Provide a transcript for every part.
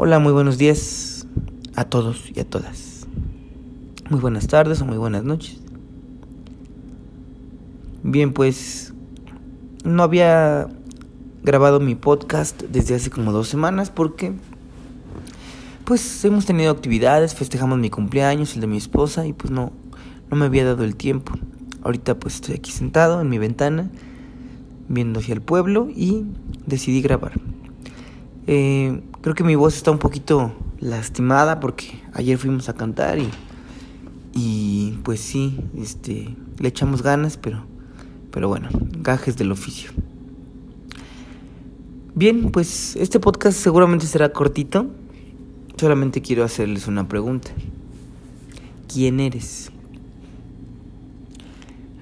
Hola, muy buenos días a todos y a todas. Muy buenas tardes o muy buenas noches. Bien, pues no había grabado mi podcast desde hace como dos semanas porque pues hemos tenido actividades, festejamos mi cumpleaños, el de mi esposa y pues no, no me había dado el tiempo. Ahorita pues estoy aquí sentado en mi ventana viendo hacia el pueblo y decidí grabar. Eh, creo que mi voz está un poquito lastimada porque ayer fuimos a cantar y, y pues sí, este, le echamos ganas, pero, pero bueno, gajes del oficio. Bien, pues este podcast seguramente será cortito. Solamente quiero hacerles una pregunta. ¿Quién eres?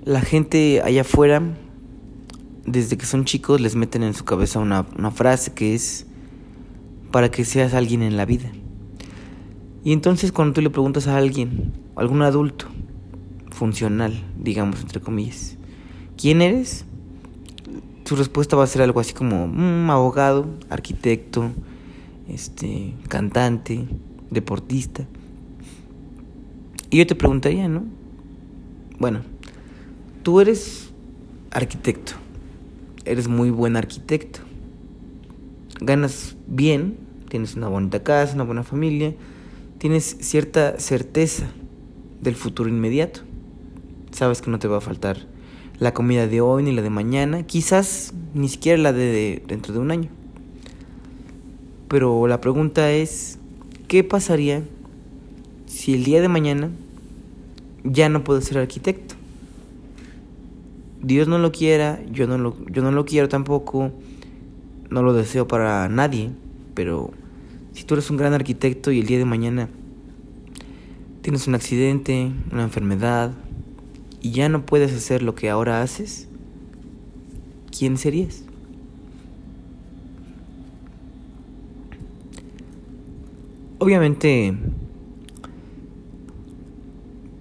La gente allá afuera, desde que son chicos, les meten en su cabeza una, una frase que es para que seas alguien en la vida. Y entonces cuando tú le preguntas a alguien, algún adulto, funcional, digamos, entre comillas, ¿quién eres? Su respuesta va a ser algo así como mm, abogado, arquitecto, este, cantante, deportista. Y yo te preguntaría, ¿no? Bueno, tú eres arquitecto, eres muy buen arquitecto, ganas bien, tienes una bonita casa, una buena familia, tienes cierta certeza del futuro inmediato. Sabes que no te va a faltar la comida de hoy ni la de mañana, quizás ni siquiera la de dentro de un año. Pero la pregunta es, ¿qué pasaría si el día de mañana ya no puedo ser arquitecto? Dios no lo quiera, yo no lo, yo no lo quiero tampoco, no lo deseo para nadie, pero si tú eres un gran arquitecto y el día de mañana tienes un accidente, una enfermedad y ya no puedes hacer lo que ahora haces, ¿quién serías? Obviamente,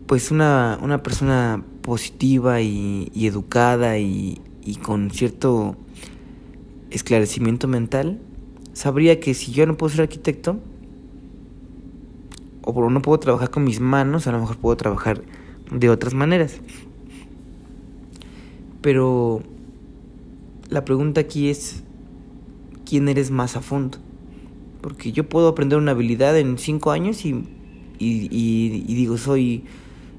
pues una, una persona positiva y, educada y, y con cierto esclarecimiento mental, sabría que si yo no puedo ser arquitecto, o no puedo trabajar con mis manos, a lo mejor puedo trabajar de otras maneras. Pero la pregunta aquí es, ¿quién eres más a fondo? Porque yo puedo aprender una habilidad en cinco años y, y, digo, soy,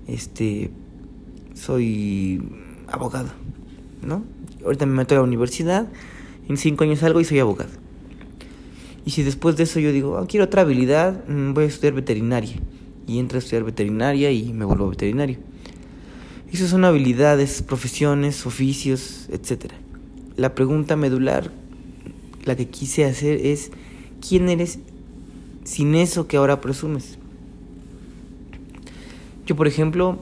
este, soy abogado, ¿no? Ahorita me meto a la universidad, en cinco años salgo y soy abogado. Y si después de eso yo digo, oh, quiero otra habilidad, mm, voy a estudiar veterinaria. Y entro a estudiar veterinaria y me vuelvo veterinario. Esas son habilidades, profesiones, oficios, etc. La pregunta medular, la que quise hacer es, ¿quién eres sin eso que ahora presumes? Yo, por ejemplo,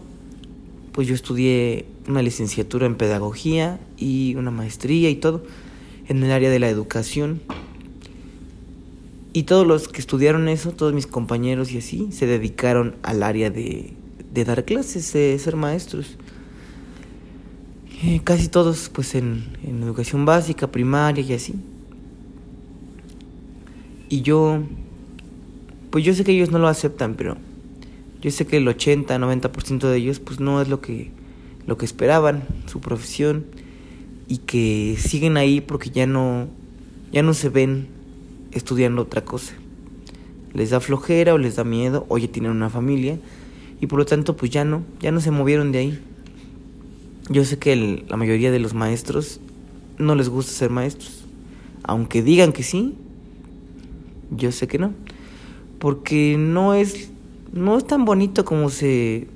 pues yo estudié una licenciatura en pedagogía y una maestría y todo en el área de la educación. Y todos los que estudiaron eso, todos mis compañeros y así, se dedicaron al área de, de dar clases, de ser maestros. Eh, casi todos pues en, en educación básica, primaria y así. Y yo, pues yo sé que ellos no lo aceptan, pero yo sé que el 80, 90% de ellos pues no es lo que, lo que esperaban, su profesión, y que siguen ahí porque ya no, ya no se ven estudiando otra cosa. Les da flojera o les da miedo, o ya tienen una familia y por lo tanto pues ya no, ya no se movieron de ahí. Yo sé que la mayoría de los maestros no les gusta ser maestros, aunque digan que sí, yo sé que no, porque no es no es tan bonito como se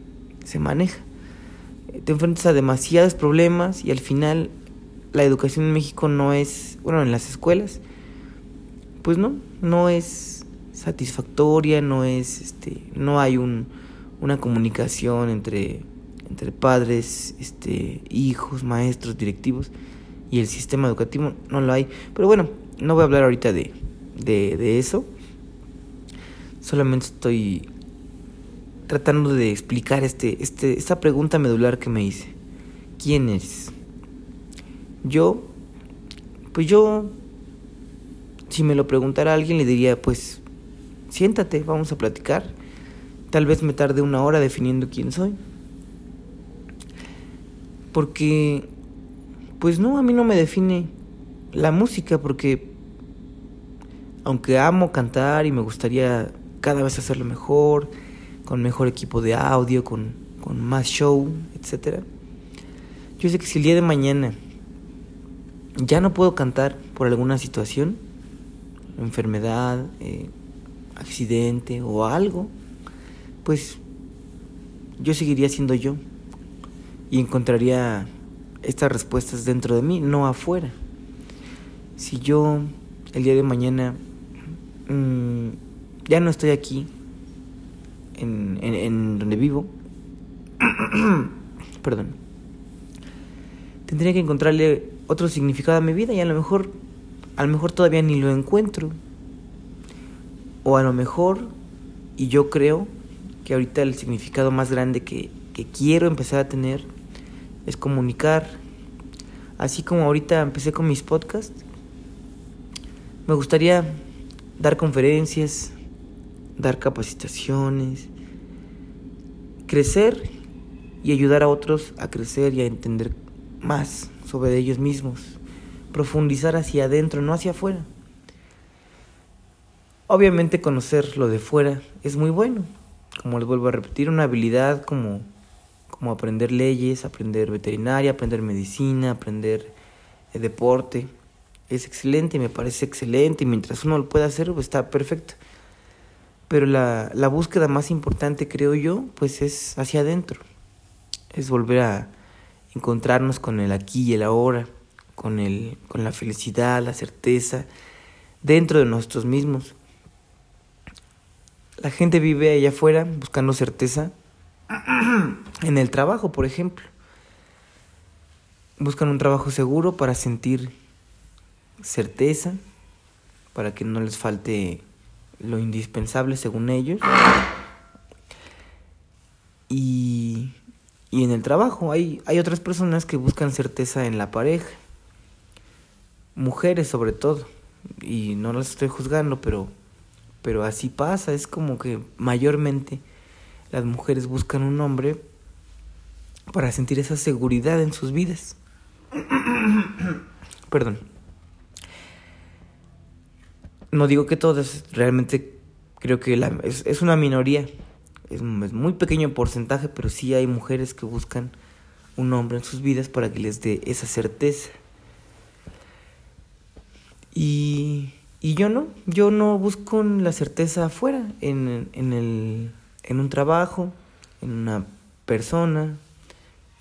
se maneja. Te enfrentas a demasiados problemas y al final la educación en México no es, bueno, en las escuelas pues no, no es satisfactoria, no es, este, no hay un, una comunicación entre, entre padres, este, hijos, maestros, directivos y el sistema educativo, no lo hay. Pero bueno, no voy a hablar ahorita de, de, de eso. Solamente estoy tratando de explicar este, este, esta pregunta medular que me hice. ¿Quién eres? Yo, pues yo si me lo preguntara alguien le diría, pues siéntate, vamos a platicar. Tal vez me tarde una hora definiendo quién soy. Porque, pues no, a mí no me define la música, porque aunque amo cantar y me gustaría cada vez hacerlo mejor, con mejor equipo de audio, con, con más show, etc. Yo sé que si el día de mañana ya no puedo cantar por alguna situación, enfermedad, eh, accidente o algo, pues yo seguiría siendo yo y encontraría estas respuestas dentro de mí, no afuera. Si yo el día de mañana mmm, ya no estoy aquí, en, en, en donde vivo, perdón, tendría que encontrarle otro significado a mi vida y a lo mejor, a lo mejor todavía ni lo encuentro. O a lo mejor, y yo creo que ahorita el significado más grande que, que quiero empezar a tener es comunicar. Así como ahorita empecé con mis podcasts, me gustaría dar conferencias, dar capacitaciones, crecer y ayudar a otros a crecer y a entender más sobre ellos mismos, profundizar hacia adentro, no hacia afuera. Obviamente conocer lo de fuera es muy bueno, como les vuelvo a repetir, una habilidad como, como aprender leyes, aprender veterinaria, aprender medicina, aprender eh, deporte, es excelente, me parece excelente, y mientras uno lo pueda hacer, pues está perfecto. Pero la, la búsqueda más importante, creo yo, pues es hacia adentro. Es volver a encontrarnos con el aquí y el ahora, con, el, con la felicidad, la certeza, dentro de nosotros mismos. La gente vive allá afuera buscando certeza en el trabajo, por ejemplo. Buscan un trabajo seguro para sentir certeza, para que no les falte lo indispensable según ellos. Y, y en el trabajo hay, hay otras personas que buscan certeza en la pareja, mujeres sobre todo, y no las estoy juzgando, pero, pero así pasa, es como que mayormente las mujeres buscan un hombre para sentir esa seguridad en sus vidas. Perdón. No digo que todas, realmente creo que la, es, es, una minoría, es, es, muy pequeño porcentaje, pero sí hay mujeres que buscan un hombre en sus vidas para que les dé esa certeza. Y, y yo no, yo no busco la certeza afuera, en, en, el, en un trabajo, en una persona,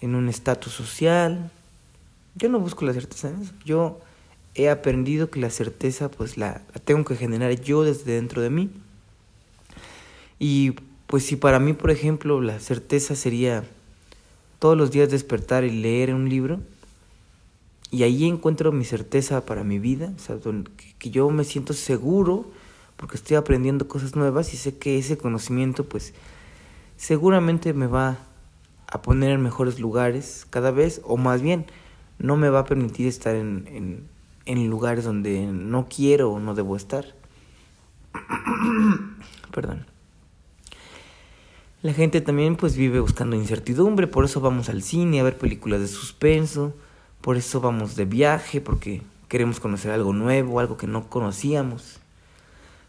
en un estatus social. Yo no busco la certeza en eso. Yo he aprendido que la certeza pues la, la, tengo que generar yo desde dentro de mí. Y pues si para mí, por ejemplo, la certeza sería todos los días despertar y leer un libro, y ahí encuentro mi certeza para mi vida, o sea, que, yo me siento seguro porque estoy aprendiendo cosas nuevas y sé que ese conocimiento pues seguramente me va a poner en mejores lugares cada vez, o más bien, no me va a permitir estar en, en en lugares donde no quiero o no debo estar. Perdón. La gente también pues vive buscando incertidumbre, por eso vamos al cine a ver películas de suspenso, por eso vamos de viaje, porque queremos conocer algo nuevo, algo que no conocíamos.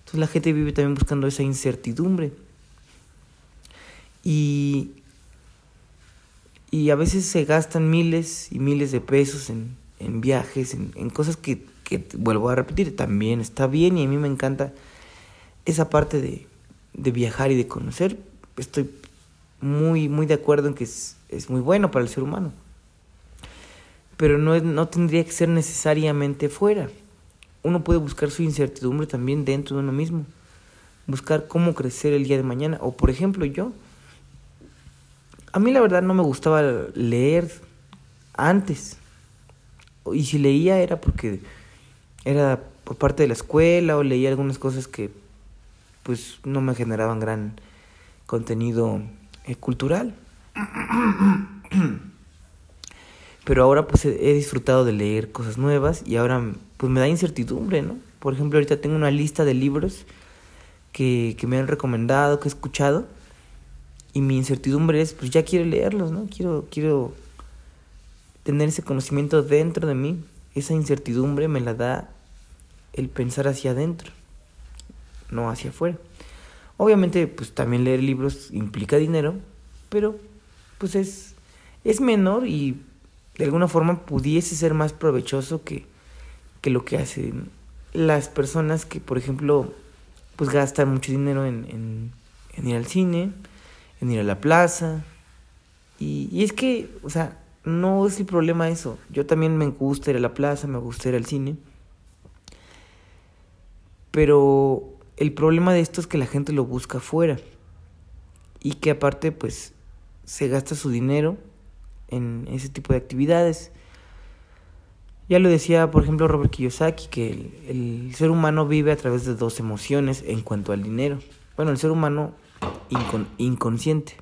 Entonces la gente vive también buscando esa incertidumbre. Y, y a veces se gastan miles y miles de pesos en, en viajes, en, en cosas que, que, vuelvo a repetir, también está bien y a mí me encanta esa parte de, de viajar y de conocer. Estoy muy, muy de acuerdo en que es, es muy bueno para el ser humano. Pero no, no tendría que ser necesariamente fuera. Uno puede buscar su incertidumbre también dentro de uno mismo. Buscar cómo crecer el día de mañana. O por ejemplo yo. A mí la verdad no me gustaba leer antes y si leía era porque era por parte de la escuela o leía algunas cosas que pues no me generaban gran contenido eh, cultural. Pero ahora pues he disfrutado de leer cosas nuevas y ahora pues me da incertidumbre, ¿no? Por ejemplo, ahorita tengo una lista de libros que, que me han recomendado, que he escuchado. Y mi incertidumbre es, pues ya quiero leerlos, ¿no? Quiero, quiero tener ese conocimiento dentro de mí. Esa incertidumbre me la da el pensar hacia adentro, no hacia afuera. Obviamente, pues también leer libros implica dinero, pero pues es, es menor y de alguna forma pudiese ser más provechoso que, que lo que hacen las personas que, por ejemplo, pues gastan mucho dinero en, en, ir al cine, en ir a la plaza. Y, y, es que, o sea, no es el problema eso. Yo también me gusta ir a la plaza, me gusta ir al cine. Pero el problema de esto es que la gente lo busca afuera. Y que aparte, pues, se gasta su dinero en ese tipo de actividades. Ya lo decía, por ejemplo, Robert Kiyosaki, que el, ser humano vive a través de dos emociones en cuanto al dinero. Bueno, el ser humano inconsciente.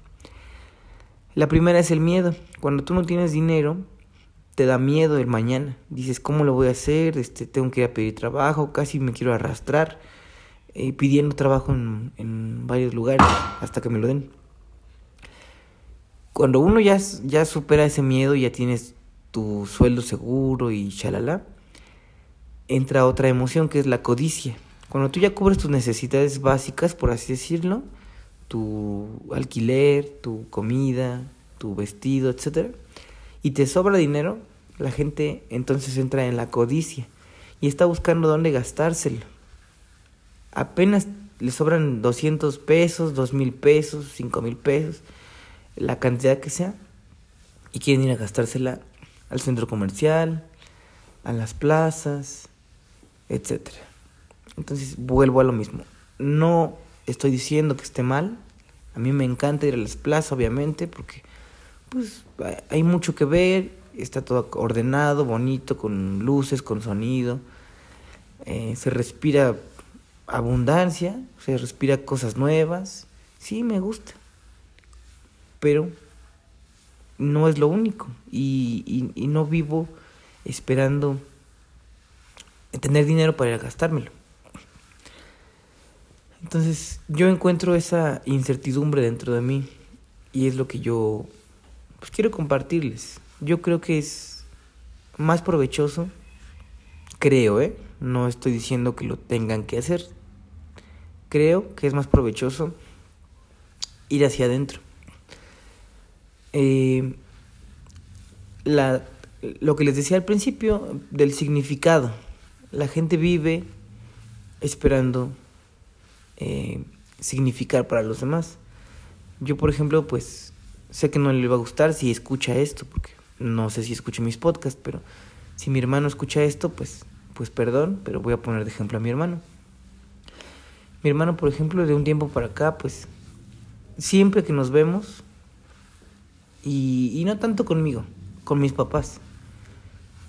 La primera es el miedo. Cuando tú no tienes dinero, te da miedo el mañana. Dices, ¿cómo lo voy a hacer? Este, tengo que ir a pedir trabajo, casi me quiero arrastrar eh, pidiendo trabajo en, en varios lugares hasta que me lo den cuando uno ya, ya supera ese miedo, ya tienes tu sueldo seguro y chalala, entra otra emoción que es la codicia. Cuando tú ya cubres tus necesidades básicas, por así decirlo, tu alquiler, tu comida, tu vestido, etc. Y te sobra dinero, la gente entonces entra en la codicia y está buscando dónde gastárselo. Apenas le sobran 200 pesos, 2 mil pesos, 5 mil pesos la cantidad que sea, y quieren ir a gastársela al centro comercial, a las plazas, etc. Entonces vuelvo a lo mismo. No estoy diciendo que esté mal. A mí me encanta ir a las plazas, obviamente, porque pues hay mucho que ver, está todo ordenado, bonito, con luces, con sonido. Eh, se respira abundancia, se respira cosas nuevas. Sí, me gusta pero no es lo único y, no vivo esperando tener dinero para gastármelo. Entonces yo encuentro esa incertidumbre dentro de mí y es lo que yo pues, quiero compartirles. Yo creo que es más provechoso, creo, ¿eh? No estoy diciendo que lo tengan que hacer. Creo que es más provechoso ir hacia adentro eh, lo que les decía al principio del significado. La gente vive esperando eh, significar para los demás. Yo, por ejemplo, pues sé que no le va a gustar si escucha esto, porque no sé si escucha mis podcasts, pero si mi hermano escucha esto, pues, pues perdón, pero voy a poner de ejemplo a mi hermano. Mi hermano, por ejemplo, de un tiempo para acá, pues siempre que nos vemos, y, no tanto conmigo, con mis papás.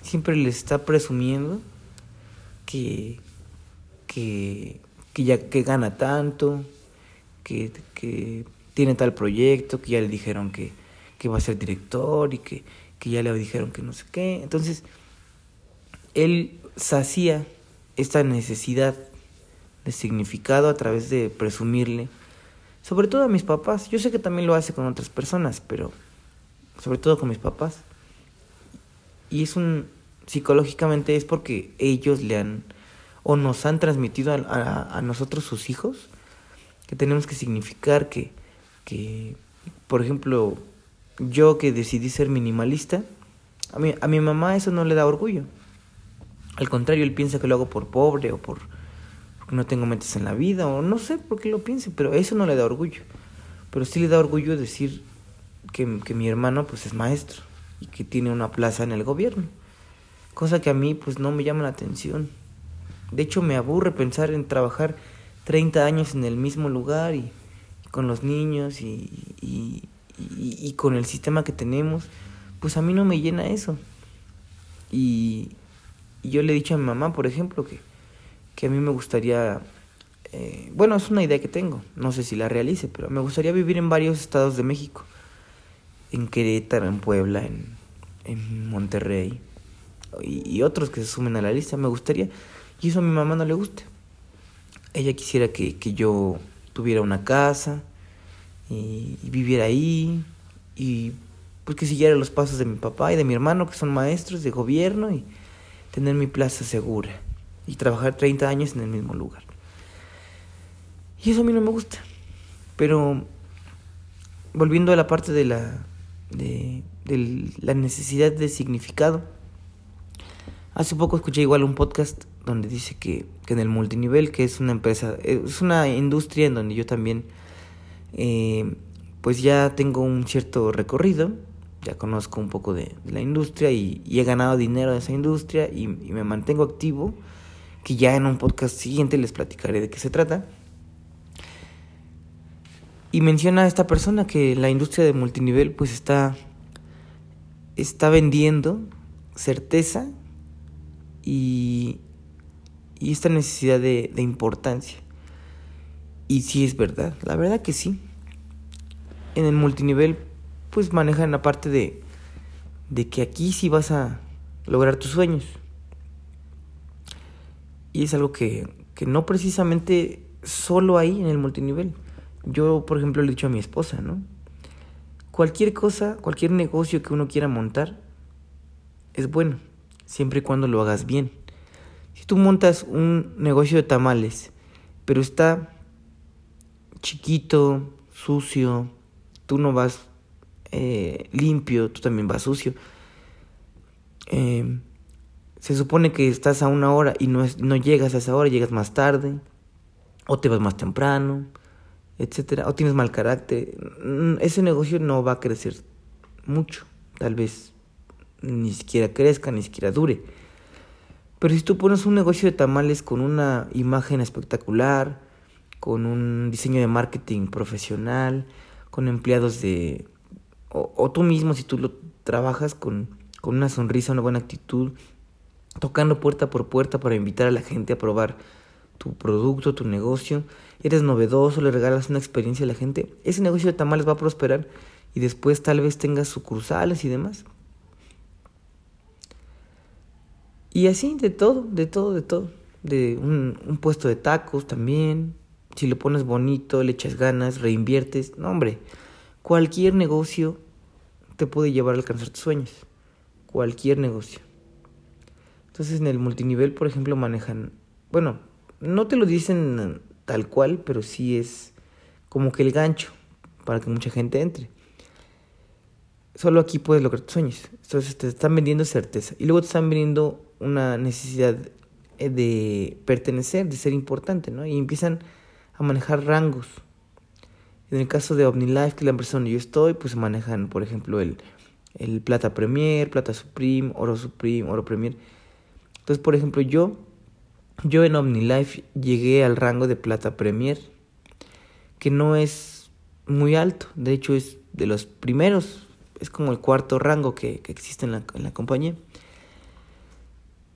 Siempre les está presumiendo que, que, que ya que gana tanto, que, que tiene tal proyecto, que ya le dijeron que, que va a ser director y que, que ya le dijeron que no sé qué. Entonces, él sacía esta necesidad de significado a través de presumirle, sobre todo a mis papás. Yo sé que también lo hace con otras personas, pero sobre todo con mis papás. Y es un, psicológicamente es porque ellos le han, o nos han transmitido a, a, nosotros sus hijos, que tenemos que significar que, que, por ejemplo, yo que decidí ser minimalista, a mi, a mi mamá eso no le da orgullo. Al contrario, él piensa que lo hago por pobre o por porque no tengo metas en la vida o no sé por qué lo piense, pero eso no le da orgullo. Pero sí le da orgullo decir que, que mi hermano pues es maestro y que tiene una plaza en el gobierno. Cosa que a mí pues no me llama la atención. De hecho me aburre pensar en trabajar 30 años en el mismo lugar y, con los niños y, y, y, con el sistema que tenemos. Pues a mí no me llena eso. Y, yo le he dicho a mi mamá, por ejemplo, que, que a mí me gustaría eh, bueno, es una idea que tengo, no sé si la realice, pero me gustaría vivir en varios estados de México en Querétaro, en Puebla, en, en Monterrey y, otros que se sumen a la lista. Me gustaría, y eso a mi mamá no le gusta. ella quisiera que, que yo tuviera una casa y, y, viviera ahí y pues que siguiera los pasos de mi papá y de mi hermano que son maestros de gobierno y tener mi plaza segura y trabajar 30 años en el mismo lugar. Y eso a mí no me gusta. Pero volviendo a la parte de la, de, de la necesidad de significado, hace poco escuché igual un podcast donde dice que, que, en el multinivel, que es una empresa, es una industria en donde yo también, eh, pues ya tengo un cierto recorrido, ya conozco un poco de, la industria y, y, he ganado dinero de esa industria y, y me mantengo activo, que ya en un podcast siguiente les platicaré de qué se trata. Y menciona a esta persona que la industria de multinivel pues está, está vendiendo certeza y, y esta necesidad de, de, importancia. Y sí es verdad, la verdad que sí. En el multinivel pues manejan la parte de, de que aquí sí vas a lograr tus sueños. Y es algo que, que no precisamente solo ahí en el multinivel. Yo, por ejemplo, le he dicho a mi esposa, ¿no? Cualquier cosa, cualquier negocio que uno quiera montar es bueno, siempre y cuando lo hagas bien. Si tú montas un negocio de tamales, pero está chiquito, sucio, tú no vas eh, limpio, tú también vas sucio. Eh, se supone que estás a una hora y no, es, no llegas a esa hora, llegas más tarde, o te vas más temprano, etcétera, o tienes mal carácter, mm, ese negocio no va a crecer mucho, tal vez ni siquiera crezca, ni siquiera dure. Pero si tú pones un negocio de tamales con una imagen espectacular, con un diseño de marketing profesional, con empleados de... o, o tú mismo si tú lo trabajas con, con una sonrisa, una buena actitud, tocando puerta por puerta para invitar a la gente a probar tu producto, tu negocio, eres novedoso, le regalas una experiencia a la gente, ese negocio de tamales va a prosperar y después tal vez tengas sucursales y demás. Y así, de todo, de todo, de todo. De un, puesto de tacos también. Si lo pones bonito, le echas ganas, reinviertes. No, hombre, cualquier negocio te puede llevar a alcanzar tus sueños. Cualquier negocio. Entonces en el multinivel, por ejemplo, manejan, bueno, no te lo dicen tal cual, pero sí es como que el gancho para que mucha gente entre. Solo aquí puedes lograr tus sueños. Entonces te están vendiendo certeza. Y luego te están vendiendo una necesidad de pertenecer, de ser importante, ¿no? Y empiezan a manejar rangos. En el caso de OmniLife, que es la empresa donde yo estoy, pues manejan, por ejemplo, el, el Plata Premier, Plata Supreme, Oro Supreme, Oro Premier. Entonces, por ejemplo, yo yo en OmniLife llegué al rango de plata premier, que no es muy alto, de hecho es de los primeros, es como el cuarto rango que, que existe en la, en la compañía.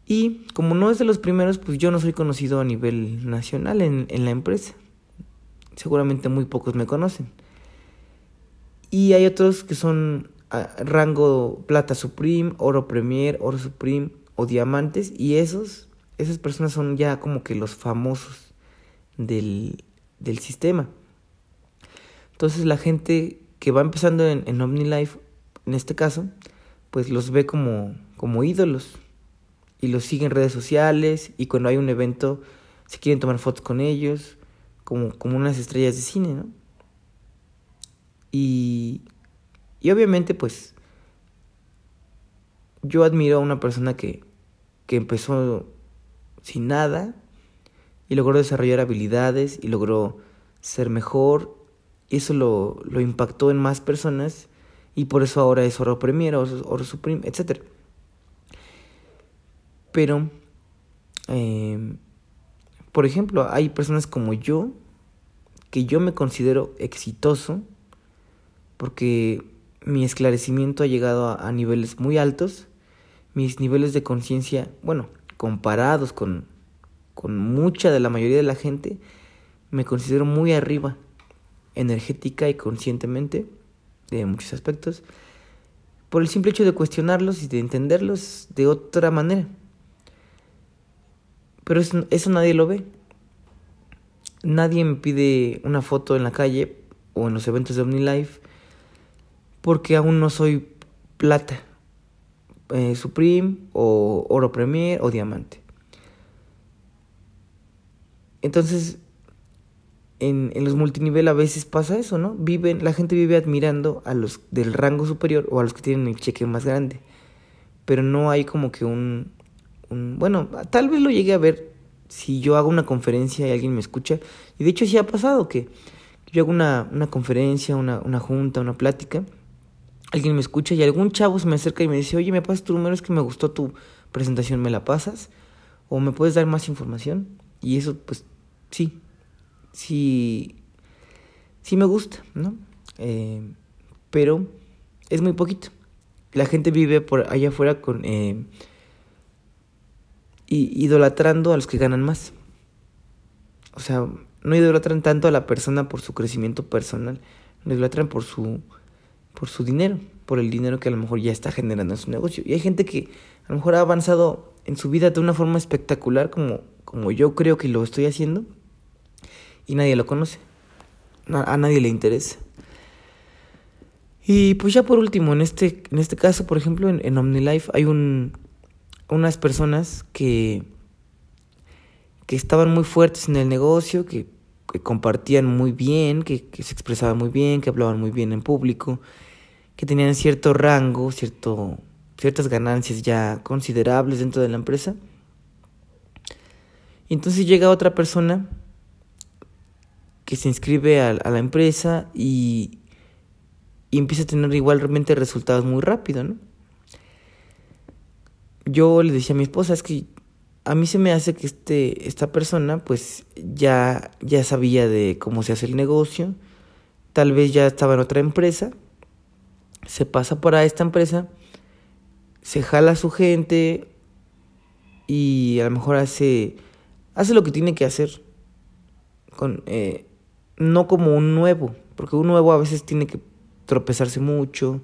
Y como no es de los primeros, pues yo no soy conocido a nivel nacional en, en la empresa. Seguramente muy pocos me conocen. Y hay otros que son a rango plata supreme, oro premier, oro supreme o diamantes. Y esos esas personas son ya como que los famosos del, del sistema. Entonces la gente que va empezando en, OmniLife, en este caso, pues los ve como, como ídolos y los sigue en redes sociales y cuando hay un evento se quieren tomar fotos con ellos como, como unas estrellas de cine, ¿no? Y, y obviamente pues yo admiro a una persona que, que empezó sin nada y logró desarrollar habilidades y logró ser mejor. Y eso lo, lo impactó en más personas y por eso ahora es oro premier, oro, supreme, etc. Pero, eh, por ejemplo, hay personas como yo que yo me considero exitoso porque mi esclarecimiento ha llegado a niveles muy altos, mis niveles de conciencia, bueno, comparados con, con mucha de la mayoría de la gente, me considero muy arriba, energética y conscientemente, de muchos aspectos, por el simple hecho de cuestionarlos y de entenderlos de otra manera. Pero eso, eso nadie lo ve. nadie me pide una foto en la calle o en los eventos de OmniLife porque aún no soy plata, eh, Supreme o oro Premier o diamante. Entonces, en, en, los multinivel a veces pasa eso, ¿no? Viven, la gente vive admirando a los del rango superior o a los que tienen el cheque más grande. Pero no hay como que un, un bueno, tal vez lo llegue a ver si yo hago una conferencia y alguien me escucha. Y de hecho sí ha pasado que yo hago una, una conferencia, una, una junta, una plática. Alguien me escucha y algún chavo se me acerca y me dice, oye, me pasas tu número, es que me gustó tu presentación, ¿me la pasas? ¿O me puedes dar más información? Y eso, pues, sí, sí, sí me gusta, ¿no? Eh, pero es muy poquito. La gente vive por allá afuera con eh, idolatrando a los que ganan más. O sea, no idolatran tanto a la persona por su crecimiento personal, lo idolatran por su por su dinero, por el dinero que a lo mejor ya está generando en su negocio. Y hay gente que a lo mejor ha avanzado en su vida de una forma espectacular como, como yo creo que lo estoy haciendo y nadie lo conoce. A, nadie le interesa. Y pues ya por último, en este, en este caso, por ejemplo, en, en OmniLife hay un, unas personas que, que estaban muy fuertes en el negocio, que, que compartían muy bien, que, se expresaban muy bien, que hablaban muy bien en público, que tenían cierto rango, cierto, ciertas ganancias ya considerables dentro de la empresa. Y entonces llega otra persona que se inscribe a, la empresa y, y, empieza a tener igualmente resultados muy rápido, ¿no? Yo le decía a mi esposa, es que a mí se me hace que este, esta persona pues ya, ya sabía de cómo se hace el negocio, tal vez ya estaba en otra empresa, se pasa para esta empresa, se jala a su gente y a lo mejor hace, hace lo que tiene que hacer con, eh, no como un nuevo, porque un nuevo a veces tiene que tropezarse mucho,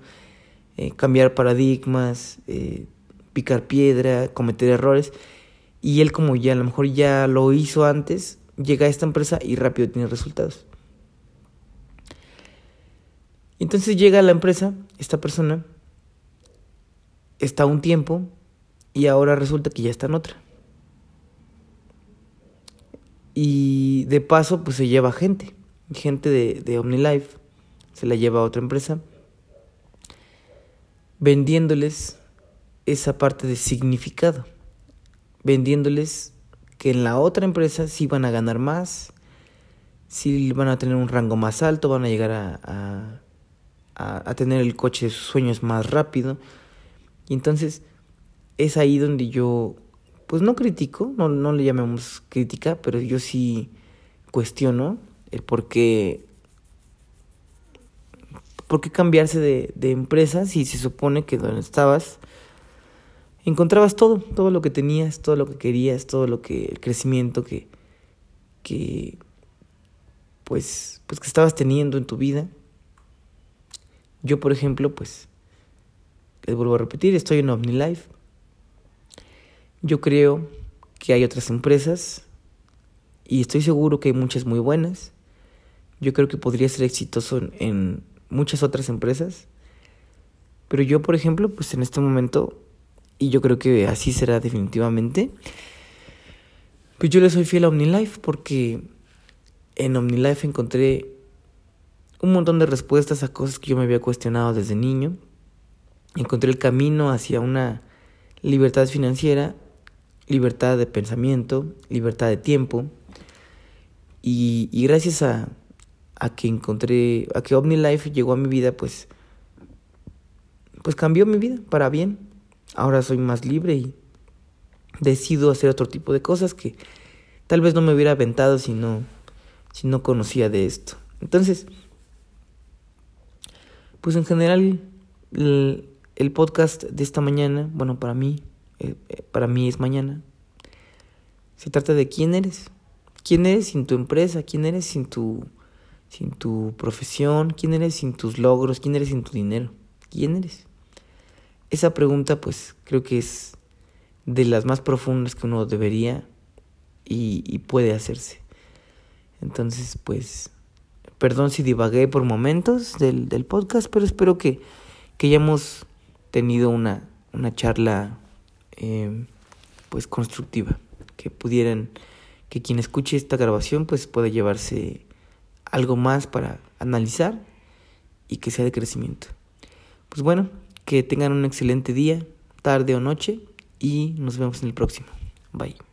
eh, cambiar paradigmas, eh, picar piedra, cometer errores. Y él como ya a lo mejor ya lo hizo antes, llega a esta empresa y rápido tiene resultados. Entonces llega a la empresa, esta persona, está un tiempo y ahora resulta que ya está en otra. Y de paso pues se lleva gente gente de, de OmniLife se la lleva a otra empresa, vendiéndoles esa parte de significado, vendiéndoles que en la otra empresa sí van a ganar más, sí van a tener un rango más alto, van a llegar a, a, tener el coche de sus sueños más rápido. Y entonces es ahí donde yo, pues no critico, no, no le llamemos crítica, pero yo sí cuestiono el por qué, por qué cambiarse de, de empresa si se supone que donde estabas encontrabas todo, todo lo que tenías, todo lo que querías, todo lo que, el crecimiento que, que pues, pues que estabas teniendo en tu vida. Yo, por ejemplo, pues, les vuelvo a repetir, estoy en OmniLife. Yo creo que hay otras empresas y estoy seguro que hay muchas muy buenas yo creo que podría ser exitoso en, muchas otras empresas. Pero yo, por ejemplo, pues en este momento, y yo creo que así será definitivamente, pues yo le soy fiel a OmniLife porque en OmniLife encontré un montón de respuestas a cosas que yo me había cuestionado desde niño. Encontré el camino hacia una libertad financiera, libertad de pensamiento, libertad de tiempo. Y, gracias a, a que encontré, a que OmniLife llegó a mi vida, pues, pues cambió mi vida para bien. Ahora soy más libre y decido hacer otro tipo de cosas que tal vez no me hubiera aventado si no, si no conocía de esto. Entonces, pues en general el, podcast de esta mañana, bueno, para mí, eh, eh, para mí es mañana, se trata de quién eres. ¿Quién eres sin tu empresa? ¿Quién eres sin tu sin tu profesión? ¿Quién eres sin tus logros? ¿Quién eres sin tu dinero? ¿Quién eres? Esa pregunta pues creo que es de las más profundas que uno debería y, puede hacerse. Entonces, pues, perdón si divagué por momentos del, del podcast, pero espero que, que hayamos tenido una, una charla eh, pues constructiva, que pudieran, que quien escuche esta grabación pues pueda llevarse algo más para analizar y que sea de crecimiento. Pues bueno, que tengan un excelente día, tarde o noche y nos vemos en el próximo. Bye.